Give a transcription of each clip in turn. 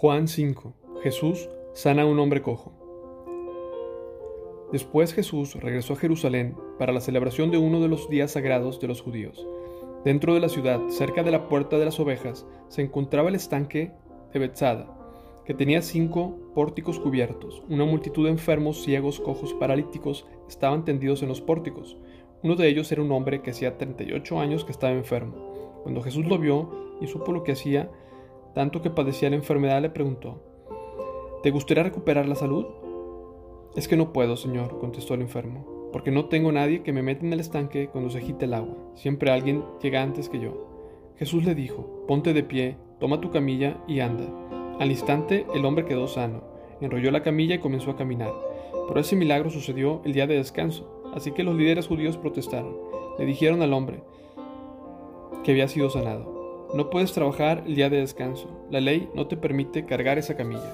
Juan 5. Jesús sana a un hombre cojo. Después Jesús regresó a Jerusalén para la celebración de uno de los días sagrados de los judíos. Dentro de la ciudad, cerca de la puerta de las ovejas, se encontraba el estanque de Bethsada, que tenía cinco pórticos cubiertos. Una multitud de enfermos, ciegos, cojos, paralíticos estaban tendidos en los pórticos. Uno de ellos era un hombre que hacía 38 años que estaba enfermo. Cuando Jesús lo vio y supo lo que hacía, tanto que padecía la enfermedad, le preguntó, ¿Te gustaría recuperar la salud? Es que no puedo, señor, contestó el enfermo, porque no tengo nadie que me meta en el estanque cuando se agite el agua. Siempre alguien llega antes que yo. Jesús le dijo, ponte de pie, toma tu camilla y anda. Al instante el hombre quedó sano, enrolló la camilla y comenzó a caminar. Pero ese milagro sucedió el día de descanso, así que los líderes judíos protestaron. Le dijeron al hombre que había sido sanado, no puedes trabajar el día de descanso. La ley no te permite cargar esa camilla.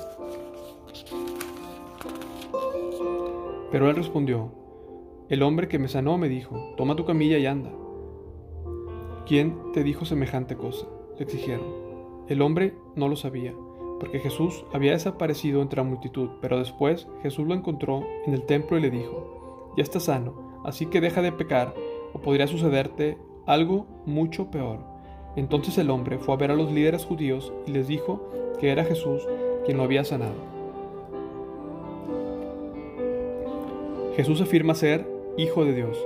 Pero él respondió, el hombre que me sanó me dijo, toma tu camilla y anda. ¿Quién te dijo semejante cosa? Le exigieron. El hombre no lo sabía, porque Jesús había desaparecido entre la multitud, pero después Jesús lo encontró en el templo y le dijo, ya estás sano, así que deja de pecar, o podría sucederte algo mucho peor. Entonces el hombre fue a ver a los líderes judíos y les dijo que era Jesús quien lo había sanado. Jesús afirma ser Hijo de Dios.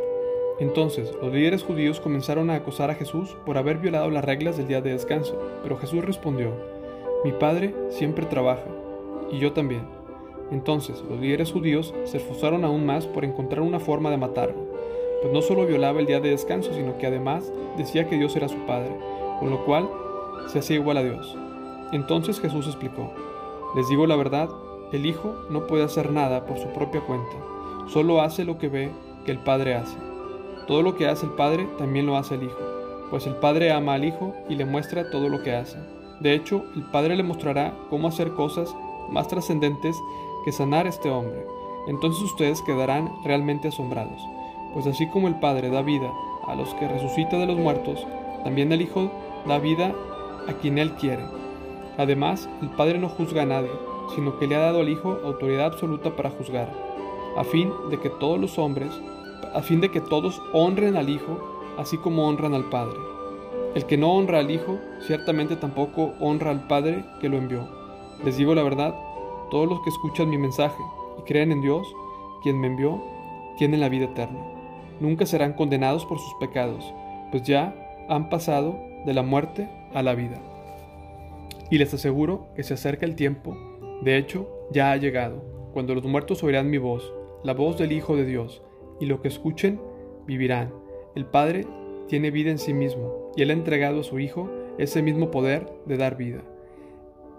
Entonces los líderes judíos comenzaron a acosar a Jesús por haber violado las reglas del día de descanso, pero Jesús respondió, Mi Padre siempre trabaja, y yo también. Entonces los líderes judíos se esforzaron aún más por encontrar una forma de matarlo, pues no solo violaba el día de descanso, sino que además decía que Dios era su Padre con lo cual se hacía igual a Dios. Entonces Jesús explicó, les digo la verdad, el Hijo no puede hacer nada por su propia cuenta, solo hace lo que ve que el Padre hace. Todo lo que hace el Padre también lo hace el Hijo, pues el Padre ama al Hijo y le muestra todo lo que hace. De hecho, el Padre le mostrará cómo hacer cosas más trascendentes que sanar a este hombre. Entonces ustedes quedarán realmente asombrados, pues así como el Padre da vida a los que resucita de los muertos, también el Hijo da vida a quien Él quiere. Además, el Padre no juzga a nadie, sino que le ha dado al Hijo autoridad absoluta para juzgar, a fin de que todos los hombres, a fin de que todos honren al Hijo, así como honran al Padre. El que no honra al Hijo, ciertamente tampoco honra al Padre que lo envió. Les digo la verdad, todos los que escuchan mi mensaje y creen en Dios, quien me envió, tienen la vida eterna. Nunca serán condenados por sus pecados, pues ya han pasado de la muerte a la vida. Y les aseguro que se acerca el tiempo, de hecho, ya ha llegado, cuando los muertos oirán mi voz, la voz del Hijo de Dios, y lo que escuchen, vivirán. El Padre tiene vida en sí mismo, y Él ha entregado a su Hijo ese mismo poder de dar vida.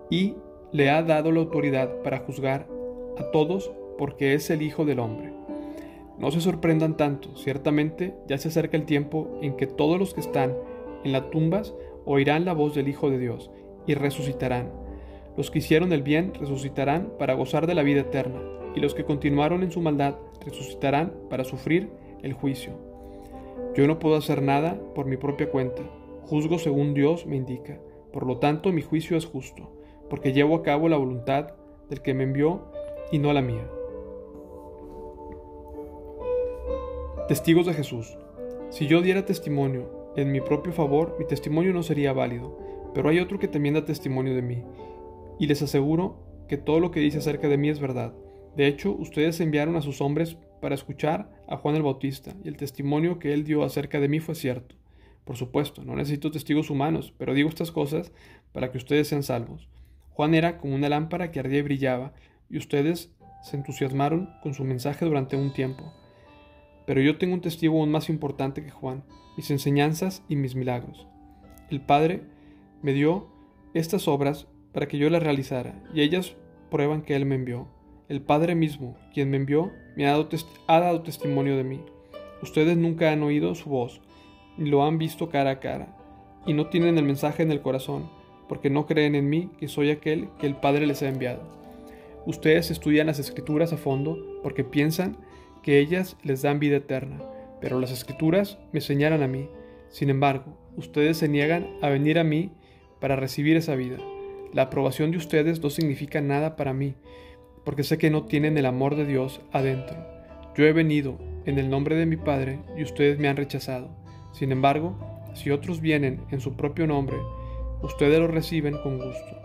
Y le ha dado la autoridad para juzgar a todos porque es el Hijo del Hombre. No se sorprendan tanto, ciertamente ya se acerca el tiempo en que todos los que están en las tumbas oirán la voz del Hijo de Dios y resucitarán. Los que hicieron el bien resucitarán para gozar de la vida eterna, y los que continuaron en su maldad resucitarán para sufrir el juicio. Yo no puedo hacer nada por mi propia cuenta, juzgo según Dios me indica, por lo tanto mi juicio es justo, porque llevo a cabo la voluntad del que me envió y no la mía. Testigos de Jesús. Si yo diera testimonio en mi propio favor, mi testimonio no sería válido, pero hay otro que también da testimonio de mí, y les aseguro que todo lo que dice acerca de mí es verdad. De hecho, ustedes enviaron a sus hombres para escuchar a Juan el Bautista, y el testimonio que él dio acerca de mí fue cierto. Por supuesto, no necesito testigos humanos, pero digo estas cosas para que ustedes sean salvos. Juan era como una lámpara que ardía y brillaba, y ustedes se entusiasmaron con su mensaje durante un tiempo. Pero yo tengo un testigo aún más importante que Juan, mis enseñanzas y mis milagros. El Padre me dio estas obras para que yo las realizara, y ellas prueban que Él me envió. El Padre mismo, quien me envió, me ha dado, testimonio de mí. Ustedes nunca han oído su voz, ni lo han visto cara a cara, y no tienen el mensaje en el corazón, porque no creen en mí que soy aquel que el Padre les ha enviado. Ustedes estudian las escrituras a fondo porque piensan que ellas les dan vida eterna, pero las escrituras me señalan a mí. Sin embargo, ustedes se niegan a venir a mí para recibir esa vida. La aprobación de ustedes no significa nada para mí, porque sé que no tienen el amor de Dios adentro. Yo he venido en el nombre de mi Padre y ustedes me han rechazado. Sin embargo, si otros vienen en su propio nombre, ustedes lo reciben con gusto.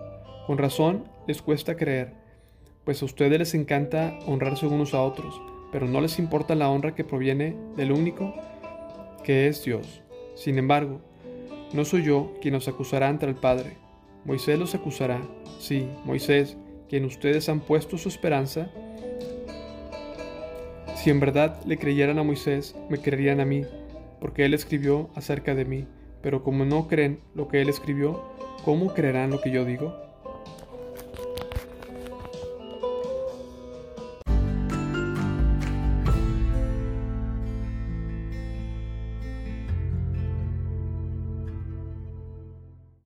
Con razón les cuesta creer, pues a ustedes les encanta honrarse unos a otros, pero no les importa la honra que proviene del único que es Dios. Sin embargo, no soy yo quien los acusará ante el Padre. Moisés los acusará, sí, Moisés, quien ustedes han puesto su esperanza. Si en verdad le creyeran a Moisés, me creerían a mí, porque él escribió acerca de mí. Pero como no creen lo que él escribió, ¿cómo creerán lo que yo digo?